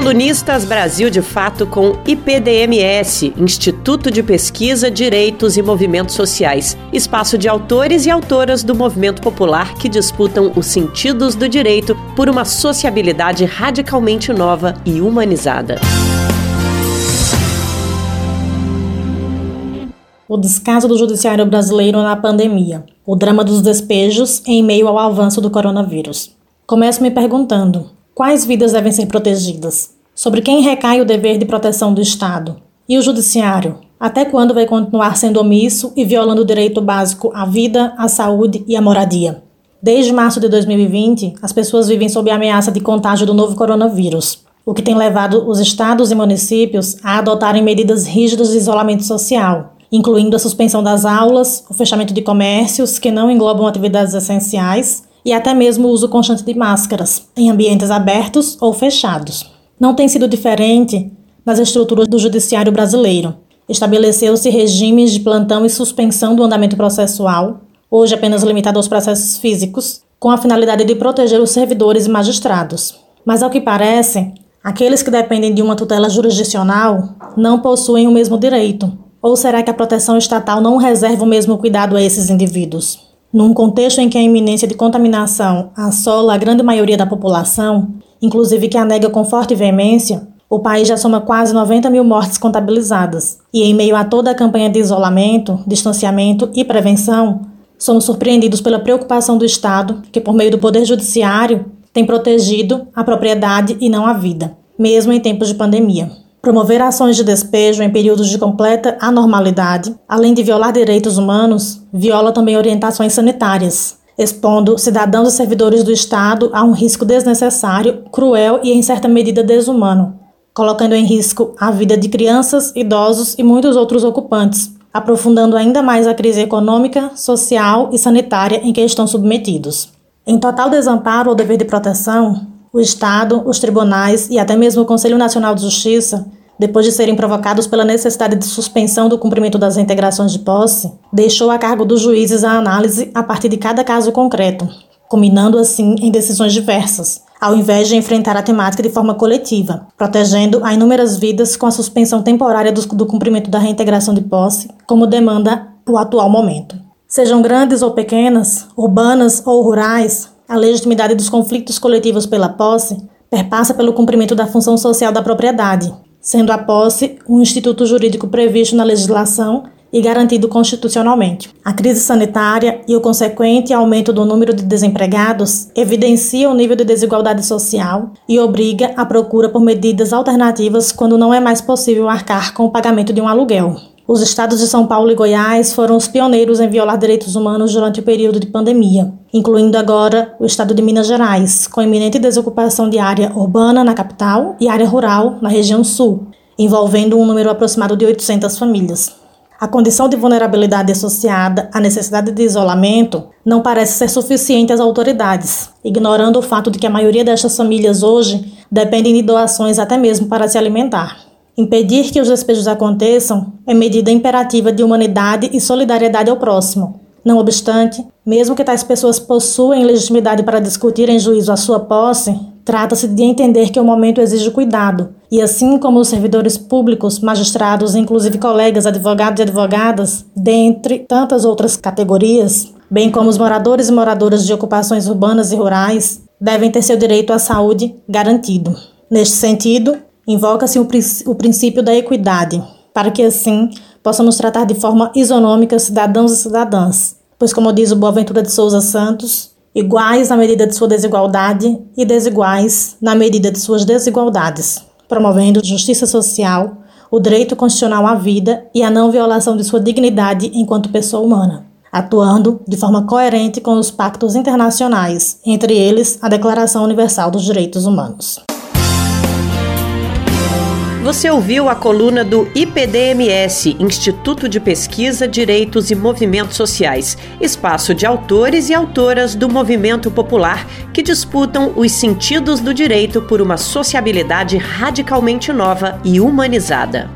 Colunistas Brasil de Fato com IPDMS, Instituto de Pesquisa, Direitos e Movimentos Sociais, espaço de autores e autoras do movimento popular que disputam os sentidos do direito por uma sociabilidade radicalmente nova e humanizada. O descaso do judiciário brasileiro na pandemia. O drama dos despejos em meio ao avanço do coronavírus. Começo me perguntando: Quais vidas devem ser protegidas? Sobre quem recai o dever de proteção do Estado? E o Judiciário? Até quando vai continuar sendo omisso e violando o direito básico à vida, à saúde e à moradia? Desde março de 2020, as pessoas vivem sob a ameaça de contágio do novo coronavírus, o que tem levado os estados e municípios a adotarem medidas rígidas de isolamento social, incluindo a suspensão das aulas, o fechamento de comércios que não englobam atividades essenciais e até mesmo o uso constante de máscaras, em ambientes abertos ou fechados. Não tem sido diferente nas estruturas do judiciário brasileiro. Estabeleceu-se regimes de plantão e suspensão do andamento processual, hoje apenas limitado aos processos físicos, com a finalidade de proteger os servidores e magistrados. Mas, ao que parece, aqueles que dependem de uma tutela jurisdicional não possuem o mesmo direito. Ou será que a proteção estatal não reserva o mesmo cuidado a esses indivíduos? Num contexto em que a iminência de contaminação assola a grande maioria da população, inclusive que a nega com forte veemência, o país já soma quase 90 mil mortes contabilizadas. E em meio a toda a campanha de isolamento, distanciamento e prevenção, somos surpreendidos pela preocupação do Estado, que, por meio do Poder Judiciário, tem protegido a propriedade e não a vida, mesmo em tempos de pandemia. Promover ações de despejo em períodos de completa anormalidade, além de violar direitos humanos, viola também orientações sanitárias, expondo cidadãos e servidores do Estado a um risco desnecessário, cruel e, em certa medida, desumano, colocando em risco a vida de crianças, idosos e muitos outros ocupantes, aprofundando ainda mais a crise econômica, social e sanitária em que estão submetidos. Em total desamparo ao dever de proteção, o Estado, os tribunais e até mesmo o Conselho Nacional de Justiça, depois de serem provocados pela necessidade de suspensão do cumprimento das integrações de posse, deixou a cargo dos juízes a análise a partir de cada caso concreto, combinando assim em decisões diversas, ao invés de enfrentar a temática de forma coletiva, protegendo a inúmeras vidas com a suspensão temporária do, do cumprimento da reintegração de posse, como demanda o atual momento. Sejam grandes ou pequenas, urbanas ou rurais, a legitimidade dos conflitos coletivos pela posse perpassa pelo cumprimento da função social da propriedade, sendo a posse um instituto jurídico previsto na legislação e garantido constitucionalmente. A crise sanitária e o consequente aumento do número de desempregados evidencia o nível de desigualdade social e obriga a procura por medidas alternativas quando não é mais possível arcar com o pagamento de um aluguel. Os estados de São Paulo e Goiás foram os pioneiros em violar direitos humanos durante o período de pandemia, incluindo agora o estado de Minas Gerais, com iminente desocupação de área urbana na capital e área rural na região sul, envolvendo um número aproximado de 800 famílias. A condição de vulnerabilidade associada à necessidade de isolamento não parece ser suficiente às autoridades, ignorando o fato de que a maioria destas famílias hoje dependem de doações até mesmo para se alimentar. Impedir que os despejos aconteçam é medida imperativa de humanidade e solidariedade ao próximo. Não obstante, mesmo que tais pessoas possuem legitimidade para discutir em juízo a sua posse, trata-se de entender que o momento exige cuidado, e assim como os servidores públicos, magistrados, inclusive colegas, advogados e advogadas, dentre tantas outras categorias, bem como os moradores e moradoras de ocupações urbanas e rurais, devem ter seu direito à saúde garantido. Neste sentido, Invoca-se o, o princípio da equidade, para que assim possamos tratar de forma isonômica cidadãos e cidadãs, pois, como diz o Boaventura de Souza Santos, iguais na medida de sua desigualdade e desiguais na medida de suas desigualdades, promovendo justiça social, o direito constitucional à vida e a não violação de sua dignidade enquanto pessoa humana, atuando de forma coerente com os pactos internacionais, entre eles a Declaração Universal dos Direitos Humanos. Você ouviu a coluna do IPDMS, Instituto de Pesquisa, Direitos e Movimentos Sociais, espaço de autores e autoras do movimento popular que disputam os sentidos do direito por uma sociabilidade radicalmente nova e humanizada.